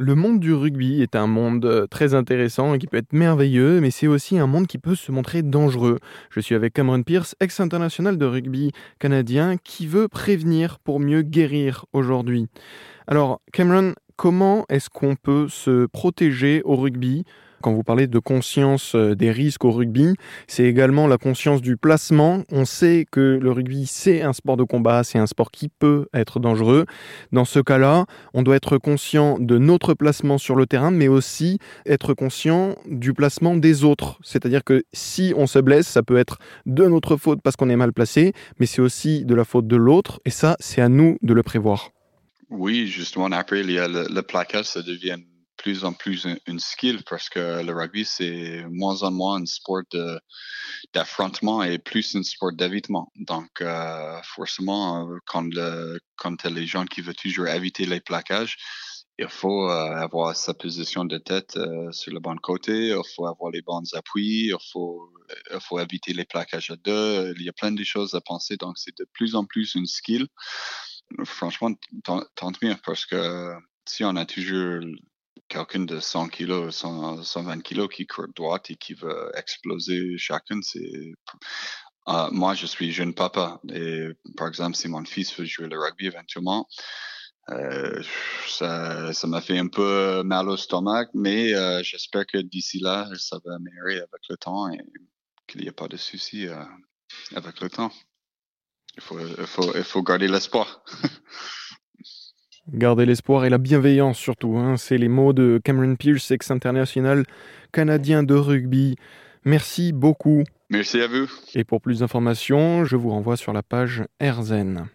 Le monde du rugby est un monde euh, très intéressant et qui peut être merveilleux, mais c'est aussi un monde qui peut se montrer dangereux. Je suis avec Cameron Pierce, ex-international de rugby canadien, qui veut prévenir pour mieux guérir aujourd'hui. Alors, Cameron, comment est-ce qu'on peut se protéger au rugby? Quand vous parlez de conscience euh, des risques au rugby, c'est également la conscience du placement. On sait que le rugby, c'est un sport de combat, c'est un sport qui peut être dangereux. Dans ce cas-là, on doit être conscient de notre placement sur le terrain, mais aussi être conscient du placement des autres. C'est-à-dire que si on se blesse, ça peut être de notre faute parce qu'on est mal placé, mais c'est aussi de la faute de l'autre, et ça, c'est à nous de le prévoir. Oui, justement, après, il y a le, le plaquage, ça devient plus en plus une, skill parce que le rugby, c'est moins en moins un sport d'affrontement et plus un sport d'évitement. Donc, euh, forcément, euh, quand, le, quand les gens qui veulent toujours éviter les plaquages, il faut euh, avoir sa position de tête sur le bon côté, il faut avoir les bons appuis, il faut, il faut éviter les plaquages à deux. Il y a plein de choses à penser, donc c'est de plus en plus une skill. Franchement, tant mieux parce que si on a toujours quelqu'un de 100 kilos, 120 kilos qui court droite et qui veut exploser chacun, c'est euh, moi, je suis jeune papa et par exemple, si mon fils veut jouer le rugby éventuellement, euh, ça, ça m'a fait un peu mal au stomac, mais euh, j'espère que d'ici là, ça va améliorer avec le temps et qu'il n'y ait pas de soucis euh, avec le temps. Il faut, il faut, il faut garder l'espoir. Garder l'espoir et la bienveillance surtout, hein. c'est les mots de Cameron Pierce, ex-international canadien de rugby. Merci beaucoup. Merci à vous. Et pour plus d'informations, je vous renvoie sur la page AirZen.